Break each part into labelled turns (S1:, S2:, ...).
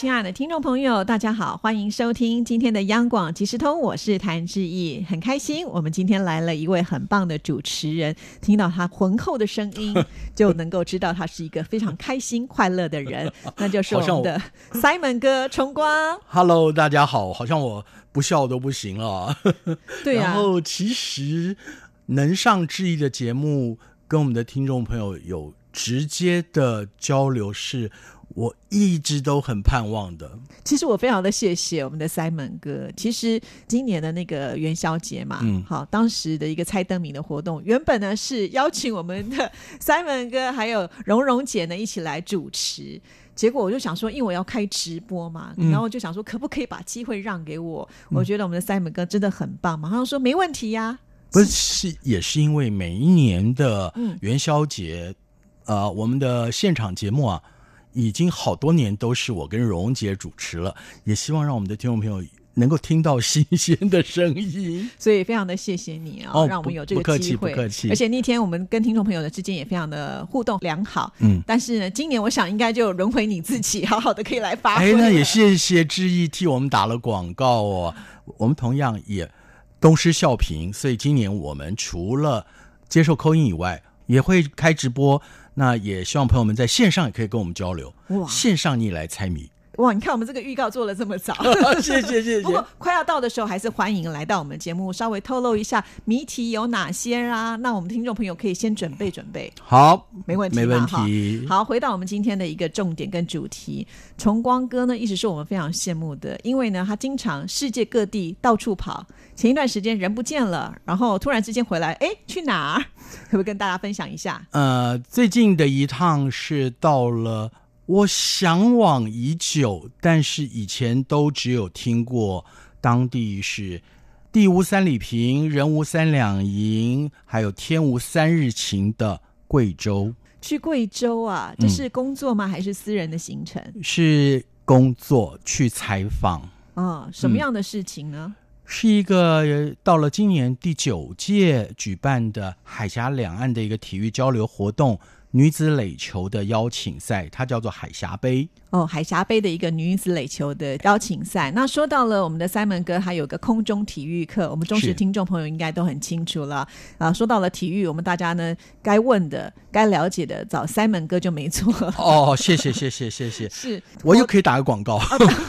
S1: 亲爱的听众朋友，大家好，欢迎收听今天的央广即时通，我是谭志毅，很开心，我们今天来了一位很棒的主持人，听到他浑厚的声音，就能够知道他是一个非常开心快乐的人，那就是我们的 Simon 哥崇光。
S2: Hello，大家好，好像我不笑都不行了。
S1: 对啊
S2: 然后其实能上志毅的节目，跟我们的听众朋友有直接的交流，是我一直都很盼望的。
S1: 其实我非常的谢谢我们的 Simon 哥。其实今年的那个元宵节嘛，
S2: 嗯
S1: 好，当时的一个猜灯谜的活动，原本呢是邀请我们的 Simon 哥还有蓉蓉姐呢一起来主持。结果我就想说，因为我要开直播嘛，
S2: 嗯
S1: 然后就想说，可不可以把机会让给我？我觉得我们的 Simon 哥真的很棒嘛，马上说没问题呀、
S2: 不是，是也是因为每一年的
S1: 嗯
S2: 元宵节，呃，我们的现场节目啊，已经好多年都是我跟蓉姐主持了，也希望让我们的听众朋友能够听到新鲜的声音。
S1: 所以非常的谢谢你啊、
S2: 哦
S1: 让我们有这
S2: 不不客气
S1: 个机会。
S2: 不客气
S1: 而且那天我们跟听众朋友的之间也非常的互动良好。
S2: 嗯，
S1: 但是呢，今年我想应该就轮回你自己，好好的可以来发挥
S2: 哎，那也谢谢志毅替我们打了广告哦。我们同样也东施效颦，所以今年我们除了接受扣音以外，也会开直播。那也希望朋友们在线上也可以跟我们交流。
S1: 哇
S2: 线上你也来猜谜，
S1: 哇！你看我们这个预告做了这么早。
S2: 谢谢谢谢
S1: 不过快要到的时候，还是欢迎来到我们节目，稍微透露一下谜题有哪些啊？那我们听众朋友可以先准备准备。
S2: 好，
S1: 没问题，
S2: 没问题。
S1: 好，回到我们今天的一个重点跟主题，崇光哥呢，一直是我们非常羡慕的，因为呢，他经常世界各地到处跑。前一段时间人不见了，然后突然之间回来，哎，去哪儿？可不可以跟大家分享一下？
S2: 呃，最近的一趟是到了我向往已久，但是以前都只有听过当地是地无三里平，人无三两银，还有天无三日晴的贵州，
S1: 去贵州啊，这
S2: 嗯
S1: 是工作吗？还是私人的行程？
S2: 是工作去采访。
S1: 啊、什么样的事情呢？
S2: 是一个呃到了今年第九届举办的海峡两岸的一个体育交流活动——女子垒球的邀请赛，它叫做海峡杯。
S1: 哦，海峡杯的一个女子垒球的邀请赛。那说到了我们的 Simon 哥，还有个空中体育课，我们忠实
S2: 是
S1: 听众朋友应该都很清楚了。啊，说到了体育，我们大家呢该问的、该了解的，找 Simon 哥就没错了。
S2: 哦，谢谢谢谢谢谢，
S1: 是
S2: 我又可以打个广告。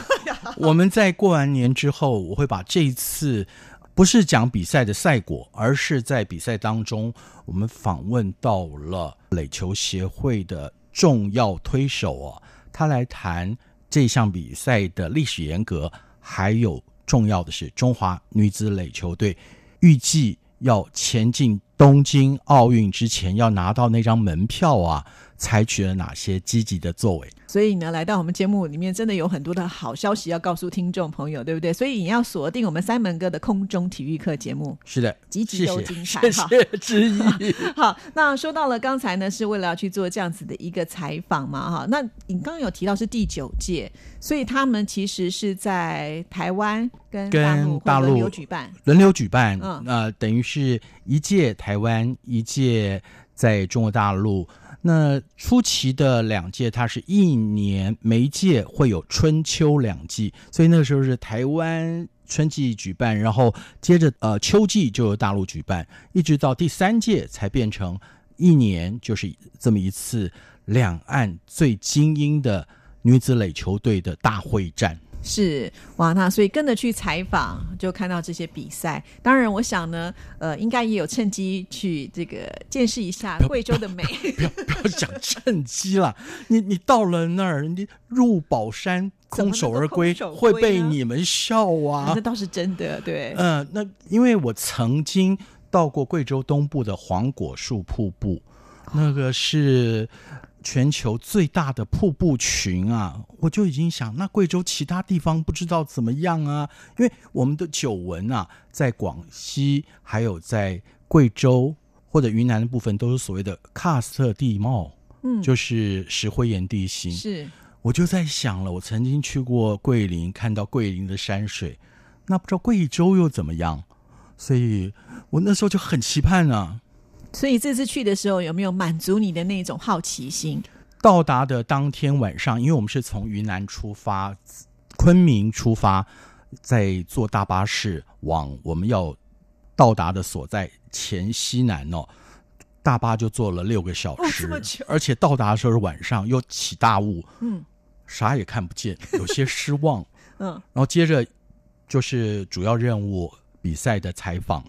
S2: 我们在过完年之后，我会把这一次不是讲比赛的赛果，而是在比赛当中，我们访问到了垒球协会的重要推手哦，他来谈这项比赛的历史沿革，还有重要的是中华女子垒球队预计要前进东京奥运之前要拿到那张门票啊，采取了哪些积极的作为？
S1: 所以呢，来到我们节目里面，真的有很多的好消息要告诉听众朋友，对不对？所以你要锁定我们 Simon 哥的空中体育课节目。
S2: 是的，
S1: 集集
S2: 谢谢
S1: 都精彩
S2: 谢
S1: 哈
S2: 谢之一。
S1: 好，那说到了刚才呢，是为了要去做这样子的一个采访嘛，哈。那你刚刚有提到是第九届，所以他们其实是在台湾跟大陆
S2: 跟大陆
S1: 轮流举办。
S2: 轮流举办，
S1: 嗯
S2: 呃，等于是一届台湾，一届在中国大陆。那初期的两届，它是一年每一届会有春秋两季，所以那个时候是台湾春季举办，然后接着呃秋季就由大陆举办，一直到第三届才变成一年就是这么一次两岸最精英的女子垒球队的大会战。
S1: 是哇，那所以跟着去采访，就看到这些比赛。当然，我想呢，呃，应该也有趁机去这个见识一下贵州的美。
S2: 不要 不要讲趁机啦！你你到了那儿，你入宝山空手而归会被你们笑啊
S1: 那！倒是真的，对。
S2: 嗯、那因为我曾经到过贵州东部的黄果树瀑布，那个是全球最大的瀑布群啊，我就已经想，那贵州其他地方不知道怎么样啊？因为我们的久闻啊，在广西还有在贵州或者云南的部分，都是所谓的喀斯特地貌。
S1: 嗯，
S2: 就是石灰岩地形。
S1: 是
S2: 我就在想了，我曾经去过桂林，看到桂林的山水，那不知道贵州又怎么样？所以我那时候就很期盼啊。
S1: 所以这次去的时候，有没有满足你的那种好奇心？
S2: 到达的当天晚上，因为我们是从云南出发，昆明出发，在坐大巴士往我们要到达的所在黔西南哦，大巴就坐了六个小
S1: 哦
S2: 时，而且到达的时候是晚上，又起大雾，
S1: 嗯
S2: 啥也看不见，有些失望。
S1: 嗯，
S2: 然后接着就是主要任务比赛的采访，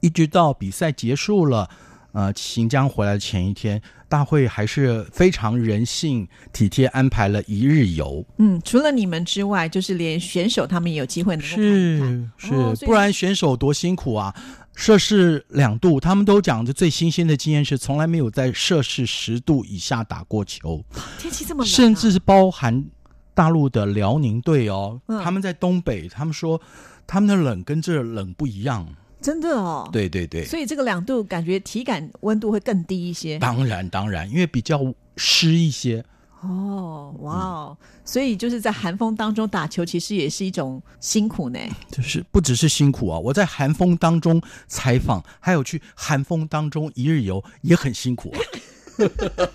S2: 一直到比赛结束了，呃，新疆回来的前一天，大会还是非常人性体贴，安排了一日游。
S1: 嗯，除了你们之外，就是连选手他们也有机会能够看一看。
S2: 是
S1: 哦
S2: 不然选手多辛苦啊！摄氏两度，他们都讲的最新鲜的经验是，从来没有在摄氏十度以下打过球，
S1: 天气这么冷啊、
S2: 甚至是包含大陆的辽宁队哦，
S1: 嗯
S2: 他们在东北，他们说他们的冷跟这冷不一样。
S1: 真的哦。，
S2: 对对对，
S1: 所以这个两度感觉体感温度会更低一些。
S2: 当然当然，因为比较湿一些。
S1: 哦，哇哦！所以就是在寒风当中打球，其实也是一种辛苦呢。
S2: 就是不只是辛苦啊！我在寒风当中采访，还有去寒风当中一日游，也很辛苦啊。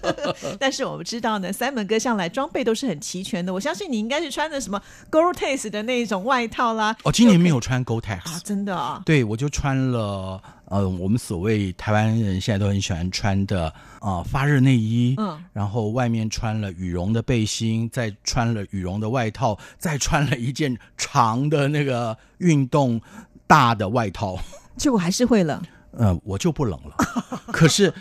S1: 但是我们知道呢，，Simon 哥向来装备都是很齐全的。我相信你应该是穿的什么 Gore-Tex 的那种外套啦。
S2: 哦，今年没有穿 Gore-Tex，、
S1: 啊，真的啊、
S2: 对我就穿了呃，我们所谓台湾人现在都很喜欢穿的啊、呃发热内衣，
S1: 嗯，
S2: 然后外面穿了羽绒的背心，再穿了羽绒的外套，再穿了一件长的那个运动大的外套。
S1: 结果还是会冷，
S2: 呃，我就不冷了，可是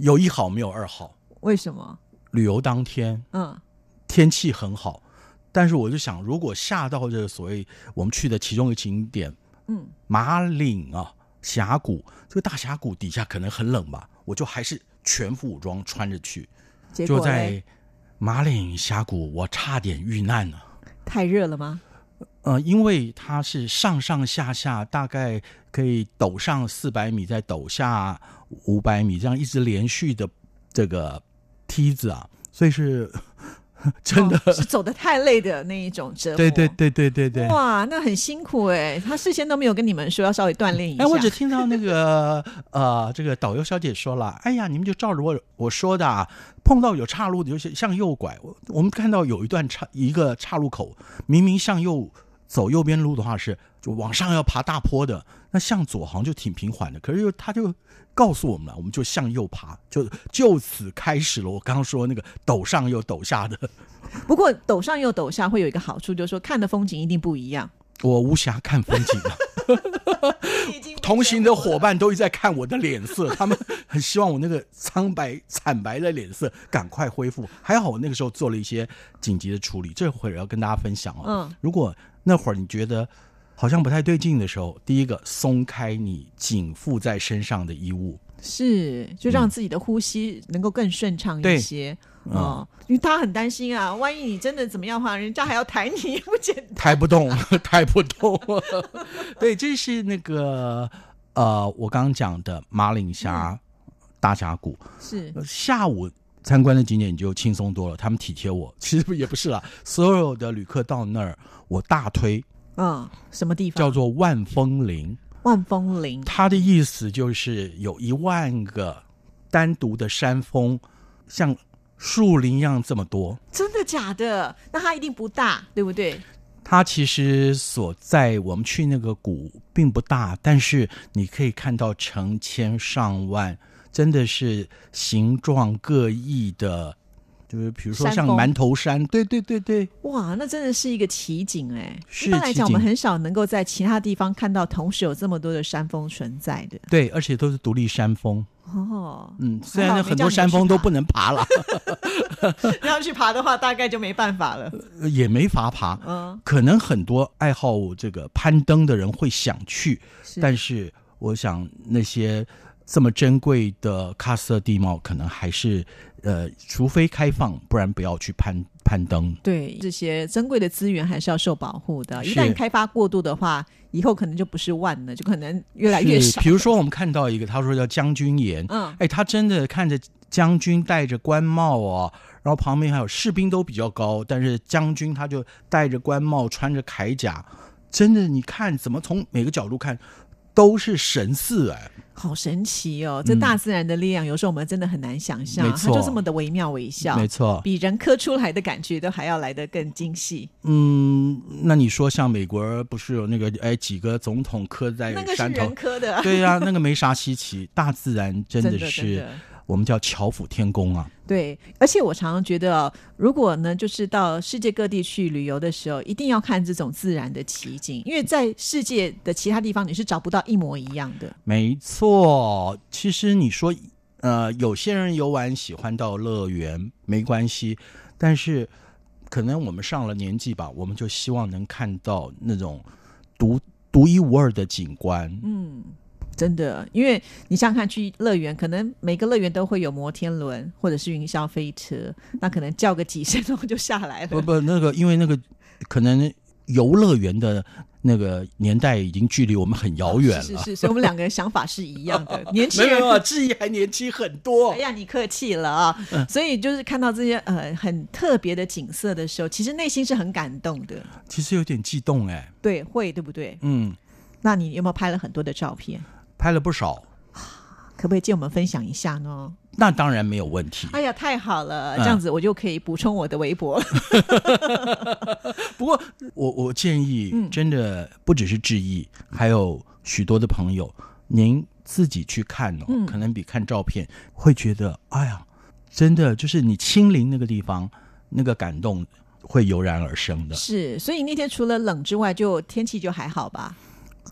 S2: 有一好没有二好。
S1: 为什么？
S2: 旅游当天
S1: 嗯，
S2: 天气很好，但是我就想，如果下到这个所谓我们去的其中一个景点，
S1: 嗯，
S2: 马岭啊峡谷，这个大峡谷底下可能很冷吧，我就还是全副武装穿着去，
S1: 结果
S2: 就在马岭峡谷，我差点遇难了。
S1: 太热了吗？
S2: 呃，因为它是上上下下，大概可以抖上四百米，再抖下五百米，这样一直连续的这个梯子啊，所以是 真的，
S1: 哦是走的太累的那一种折磨。
S2: 对对对对对对。
S1: 哇，那很辛苦哎，他事先都没有跟你们说要稍微锻炼一下。
S2: 哎，我只听到那个呃，这个导游小姐说了，哎呀，你们就照着我我说的啊，碰到有岔路的就向右拐。我我们看到有一段岔一个岔路口，明明向右走右边路的话是就往上要爬大坡的，那向左好像就挺平缓的，可是又他就告诉我们了，我们就向右爬，就就此开始了。我刚刚说那个陡上又陡下的，
S1: 不过陡上又陡下会有一个好处，就是说看的风景一定不一样。
S2: 我无暇看风景了。同行的伙伴都一直在看我的脸色，他们很希望我那个苍白惨白的脸色赶快恢复。还好我那个时候做了一些紧急的处理，这会儿要跟大家分享哦。
S1: 嗯，
S2: 如果那会儿你觉得好像不太对劲的时候，第一个松开你紧附在身上的衣物，
S1: 是，就让自己的呼吸能够更顺畅一些。
S2: 嗯
S1: 哦，因为他很担心啊，万一你真的怎么样的话，人家还要抬你，也不简单。
S2: 抬不动，抬不动。对，这是那个呃，我刚刚讲的马岭峡大峡谷。
S1: 是，
S2: 下午参观的景点就轻松多了，他们体贴我。其实也不是啦，所有的旅客到那儿，我大推
S1: 嗯，什么地方？
S2: 叫做万峰林，
S1: 万峰林。
S2: 它的意思就是有一万个单独的山峰，像树林一样这么多。
S1: 真的假的？那它一定不大，对不对？
S2: 它其实所在我们去那个谷并不大，但是你可以看到成千上万，真的是形状各异的，就是比如说像馒头山，对对对对，
S1: 哇，那真的是一个奇景哎！
S2: 是
S1: 一般来讲，我们很少能够在其他地方看到同时有这么多的山峰存在的。
S2: 对，而且都是独立山峰。
S1: 哦，
S2: 嗯，虽然很多山峰都不能爬了，
S1: 要去爬的话，大概就没办法了。
S2: 也没法爬。
S1: 嗯，
S2: 可能很多爱好这个攀登的人会想去，
S1: 是
S2: 但是我想那些这么珍贵的喀斯特地貌，可能还是呃，除非开放，不然不要去攀攀登。
S1: 对这些珍贵的资源还是要受保护的。一旦开发过度的话，以后可能就不是万了，就可能越来越少。
S2: 比如说我们看到一个，他说叫将军岩，
S1: 嗯，
S2: 哎，他真的看着将军戴着官帽哦，然后旁边还有士兵都比较高，但是将军他就戴着官帽，穿着铠甲，真的你看怎么从每个角度看都是神似哎。
S1: 好神奇哦！这大自然的力量，有时候我们真的很难想象，它就这么的惟妙惟肖，
S2: 没错，
S1: 比人刻出来的感觉都还要来得更精细。
S2: 嗯，那你说像美国不是有那个哎几个总统刻在
S1: 那个是
S2: 山头
S1: 人？刻的，
S2: 对呀、那个没啥稀奇，大自然真
S1: 真的
S2: 的是我们叫巧府天工啊。
S1: 对，而且我常常觉得哦，如果呢，就是到世界各地去旅游的时候，一定要看这种自然的奇景，因为在世界的其他地方你是找不到一模一样的。
S2: 没错，其实你说，呃，有些人游玩喜欢到乐园，没关系，但是可能我们上了年纪吧，我们就希望能看到那种独独一无二的景观。
S1: 嗯，真的，因为你想想看，去乐园，可能每个乐园都会有摩天轮或者是云霄飞车，那可能叫个几声钟就下来了。
S2: 不 不，那个因为那个可能游乐园的那个年代已经距离我们很遥远了。
S1: 是是是，所以我们两个人想法是一样的，年轻人
S2: 没有没有，志毅还年轻很多
S1: 哎。呀，你客气了啊！
S2: 嗯
S1: 所以就是看到这些呃很特别的景色的时候，其实内心是很感动的。
S2: 其实有点激动哎，
S1: 对，会对不对？
S2: 嗯，
S1: 那你有没有拍了很多的照片？
S2: 拍了不少，
S1: 可不可以借我们分享一下呢？
S2: 那当然没有问题。
S1: 哎呀，太好了，
S2: 嗯
S1: 这样子我就可以补充我的微博了。
S2: 不过我我建议
S1: 嗯，
S2: 真的不只是志毅，还有许多的朋友，您自己去看哦，
S1: 嗯
S2: 可能比看照片会觉得，哎呀，真的就是你亲临那个地方，那个感动会油然而生的。
S1: 是，所以那天除了冷之外，就天气就还好吧？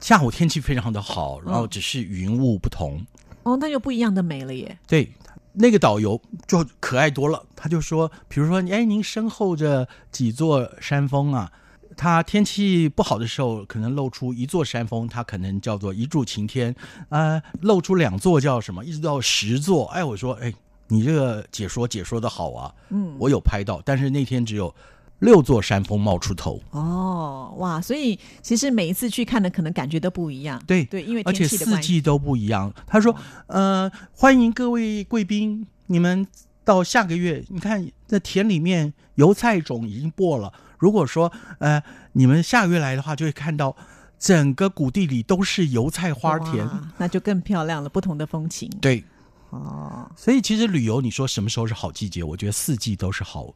S2: 下午天气非常的好，然后
S1: 嗯
S2: 只是云雾不同。
S1: 哦，那就不一样的美了耶。
S2: 对，那个导游就可爱多了，他就说，比如说，哎，您身后这几座山峰啊，它天气不好的时候，可能露出一座山峰，它可能叫做一柱擎天，呃，露出两座叫什么，一直到十座。哎，我说，哎，你这个解说解说的好啊，
S1: 嗯，
S2: 我有拍到，但是那天只有六座山峰冒出头，
S1: 哦，哇，所以其实每一次去看的可能感觉都不一样。
S2: 对
S1: 对，因为
S2: 而且。四季都不一样。他说，呃，欢迎各位贵宾，你们到下个月，你看那田里面油菜种已经播了。如果说呃你们下个月来的话，就会看到整个谷地里都是油菜花田。
S1: 那就更漂亮了，不同的风情。
S2: 对，
S1: 哦，
S2: 所以其实旅游，你说什么时候是好季节？我觉得四季都是好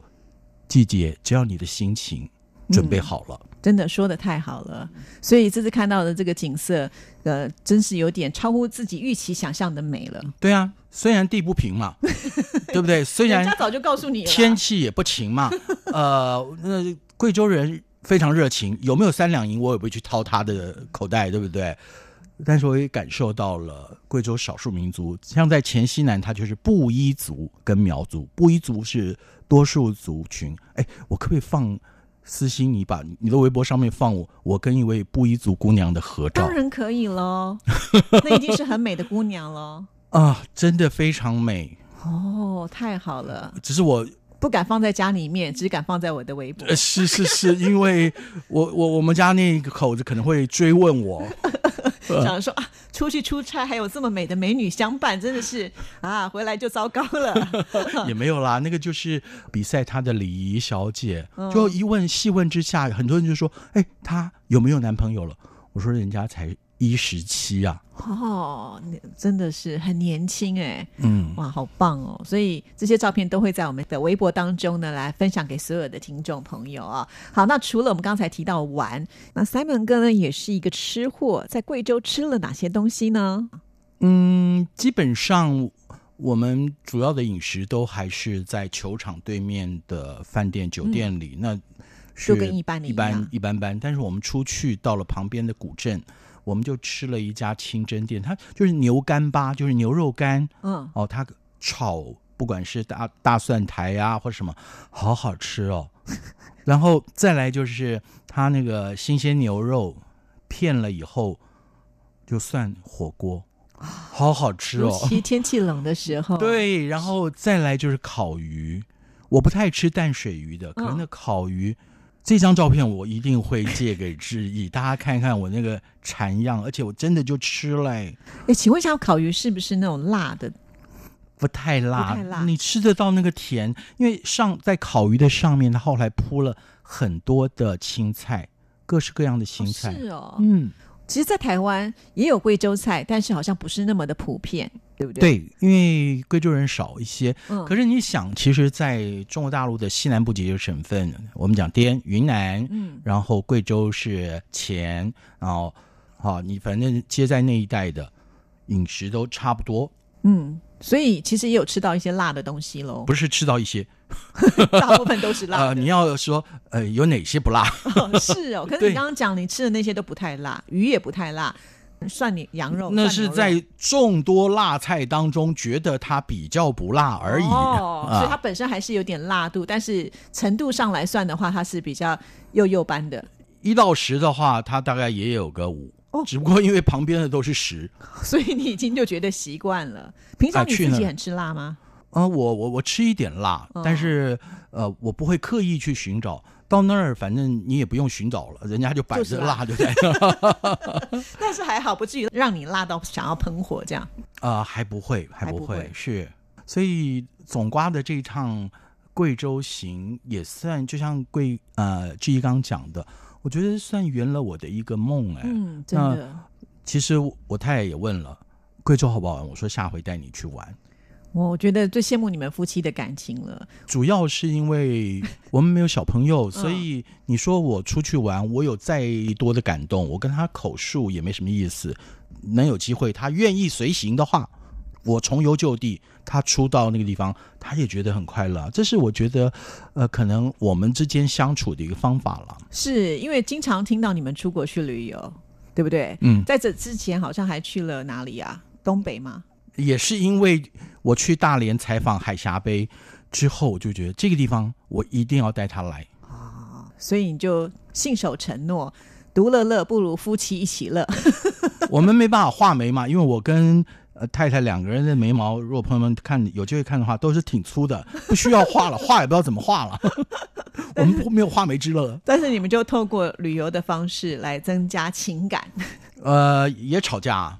S2: 季节，只要你的心情准备好了。
S1: 真的说的太好了。所以这次看到的这个景色，呃，真是有点超乎自己预期想象的美了。
S2: 对啊，虽然地不平嘛，对不对？虽然
S1: 人家早就告诉你了，
S2: 天气也不晴嘛，呃，那贵州人非常热情，有没有三两银我也不会去掏他的口袋，对不对？但是我也感受到了贵州少数民族，像在黔西南，它就是布依族跟苗族，布依族是多数族群。哎，我可不可以放私心？你把你的微博上面放我，我跟一位布依族姑娘的合照
S1: 当然可以喽，那一定是很美的姑娘喽。
S2: 啊，真的非常美。
S1: 哦，太好了，
S2: 只是我
S1: 不敢放在家里面，只敢放在我的微博
S2: 呃，。是是是，因为我我我们家那个口子可能会追问我，
S1: 想说啊，出去出差还有这么美的美女相伴，真的是 啊，回来就糟糕了。
S2: 也没有啦，那个就是比赛她的礼仪小姐，
S1: 嗯
S2: 就一问细问之下，很多人就说，哎，她有没有男朋友了？我说人家才一十七啊，
S1: 哦，你真的是很年轻哎，
S2: 嗯，
S1: 哇，好棒哦！所以这些照片都会在我们的微博当中呢，来分享给所有的听众朋友啊。好，那除了我们刚才提到玩，那 Simon 哥呢也是一个吃货，在贵州吃了哪些东西呢？
S2: 嗯，基本上我们主要的饮食都还是在球场对面的饭店、酒店里，那是
S1: 就跟一般的一
S2: 一般一般般。但是我们出去到了旁边的古镇，我们就吃了一家清真店，它就是牛干巴，就是牛肉干
S1: 嗯，
S2: 哦，它炒不管是大大蒜苔呀、或什么，好好吃哦。然后再来就是它那个新鲜牛肉片了以后，就算火锅，好好吃
S1: 尤
S2: 哦。
S1: 其天气冷的时候，，
S2: 对，然后再来就是烤鱼，我不太吃淡水鱼的，可是
S1: 嗯
S2: 那烤鱼。这张照片我一定会借给志毅，大家看看我那个馋样，而且我真的就吃了、哎
S1: 哎，请问一下，烤鱼是不是那种辣的？
S2: 不太辣，
S1: 不太辣
S2: 你吃得到那个甜，因为上在烤鱼的上面，它后来铺了很多的青菜，各式各样的青菜。
S1: 是哦。
S2: 嗯，
S1: 其实，在台湾也有贵州菜，但是好像不是那么的普遍，对不对？，
S2: 对，因为贵州人少一些。
S1: 嗯，
S2: 可是你想，其实在中国大陆的西南部几个省份，我们讲滇、云南，
S1: 嗯，
S2: 然后贵州是黔，然后好，你反正接在那一带的饮食都差不多，
S1: 嗯，所以其实也有吃到一些辣的东西喽，
S2: 不是吃到一些。
S1: 大部分都是辣
S2: 呃，你要说呃有哪些不辣？
S1: 哦是哦，可是你刚刚讲你吃的那些都不太辣，鱼也不太辣，涮你羊肉
S2: 那是在众多辣菜当中觉得它比较不辣而已。
S1: 哦，所以它
S2: 啊，
S1: 本身还是有点辣度，但是程度上来算的话，它是比较幼幼般的。
S2: 一到十的话，它大概也有个五。
S1: 哦
S2: 只不过因为旁边的都是十，
S1: 所以你已经就觉得习惯了。平常你自己很吃辣吗？
S2: 嗯、我我我吃一点辣，
S1: 哦
S2: 但是呃，我不会刻意去寻找。到那儿，反正你也不用寻找了，人家就摆着辣就在那。
S1: 但是还好，不至于让你辣到想要喷火这样。
S2: 啊，还不会，还不会，
S1: 还不会
S2: 是，所以总瓜的这一趟贵州行也算，就像贵呃志毅刚刚讲的，我觉得算圆了我的一个梦哎。
S1: 嗯，真
S2: 那
S1: 的。
S2: 其实我太太也问了，贵州好不好玩？我说下回带你去玩。
S1: 我觉得最羡慕你们夫妻的感情了。
S2: 主要是因为我们没有小朋友，
S1: 嗯
S2: 所以你说我出去玩，我有再多的感动，我跟他口述也没什么意思。能有机会，他愿意随行的话，我重游旧地，他出到那个地方，他也觉得很快乐。这是我觉得，呃，可能我们之间相处的一个方法了。
S1: 是因为经常听到你们出国去旅游，对不对？
S2: 嗯，
S1: 在这之前好像还去了哪里啊？东北吗？
S2: 也是因为我去大连采访海峡杯之后，我就觉得这个地方我一定要带他来啊。
S1: 所以你就信守承诺，独乐乐不如夫妻一起乐。
S2: 我们没办法画眉嘛，因为我跟呃太太两个人的眉毛，如果朋友们看有机会看的话，都是挺粗的，不需要画了，画也不知道怎么画了。我们不没有画眉之乐，
S1: 但是你们就透过旅游的方式来增加情感。
S2: 呃，也吵架、啊，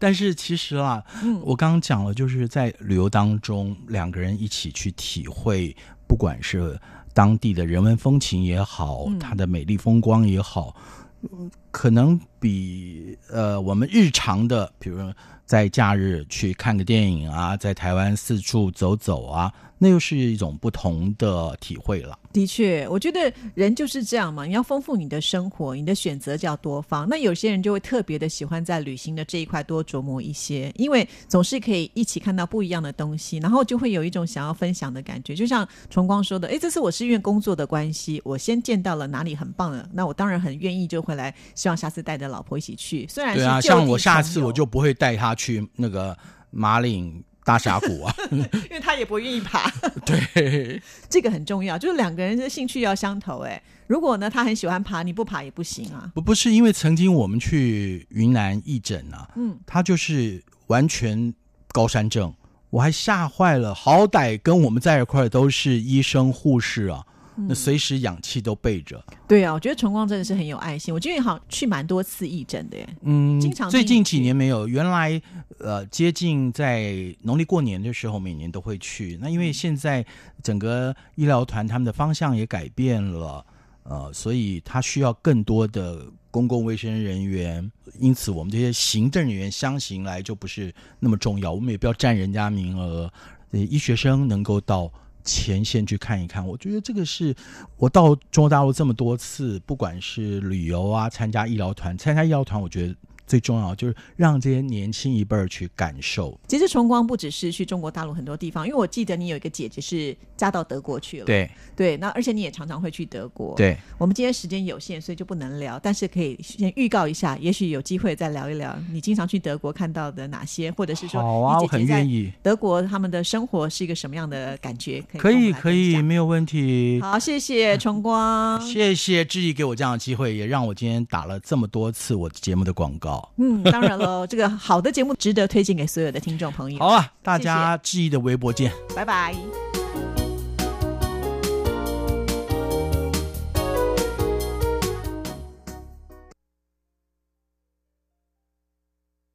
S2: 但是其实啊，我刚刚讲了，就是在旅游当中，两个人一起去体会，不管是当地的人文风情也好，
S1: 嗯。
S2: 它的美丽风光也好，嗯可能比呃我们日常的，比如说在假日去看个电影啊，在台湾四处走走啊，那又是一种不同的体会了。
S1: 的确，我觉得人就是这样嘛，你要丰富你的生活，你的选择就要多方。那有些人就会特别的喜欢在旅行的这一块多琢磨一些，因为总是可以一起看到不一样的东西，然后就会有一种想要分享的感觉。就像崇光说的，哎，这次我是因为工作的关系，我先见到了哪里很棒的，那我当然很愿意就回来，希望下次带着老婆一起去。虽然是
S2: 对啊，像我下次我就不会带他去那个马岭大峡谷啊。
S1: 因为他也不愿意爬。
S2: 对，
S1: 这个很重要，就是两个人的兴趣要相投。哎，如果呢他很喜欢爬，你不爬也不行啊。
S2: 不不是因为曾经我们去云南义诊啊，
S1: 嗯，
S2: 他就是完全高山症，我还吓坏了。好歹跟我们在一块儿都是医生护士啊，
S1: 嗯
S2: 那随时氧气都备着。
S1: 对啊，我觉得崇光真的是很有爱心。我觉得好像去蛮多次义诊的耶。
S2: 嗯
S1: 经常，
S2: 最近几年没有，原来呃接近在农历过年的时候，每年都会去。那因为现在整个医疗团他们的方向也改变了，呃，所以他需要更多的公共卫生人员，因此我们这些行政人员相行来就不是那么重要，我们也不要占人家名额。呃，医学生能够到前线去看一看，我觉得这个是我到中国大陆这么多次，不管是旅游啊，参加医疗团，参加医疗团，我觉得最重要就是让这些年轻一辈儿去感受。
S1: 其实崇光不只是去中国大陆很多地方，因为我记得你有一个姐姐是嫁到德国去了。
S2: 对
S1: 对，那而且你也常常会去德国。，
S2: 对，
S1: 我们今天时间有限，所以就不能聊，但是可以先预告一下，也许有机会再聊一聊你经常去德国看到的哪些，或者是说
S2: 好啊，我很愿意，
S1: 德国他们的生活是一个什么样的感觉？可以
S2: 可以，没有问题。
S1: 好，谢谢崇光。
S2: 谢谢志毅给我这样的机会，也让我今天打了这么多次我节目的广告。
S1: 嗯，当然了，这个好的节目值得推荐给所有的听众朋友。
S2: 好啊，大家质疑的微博见。
S1: 拜拜。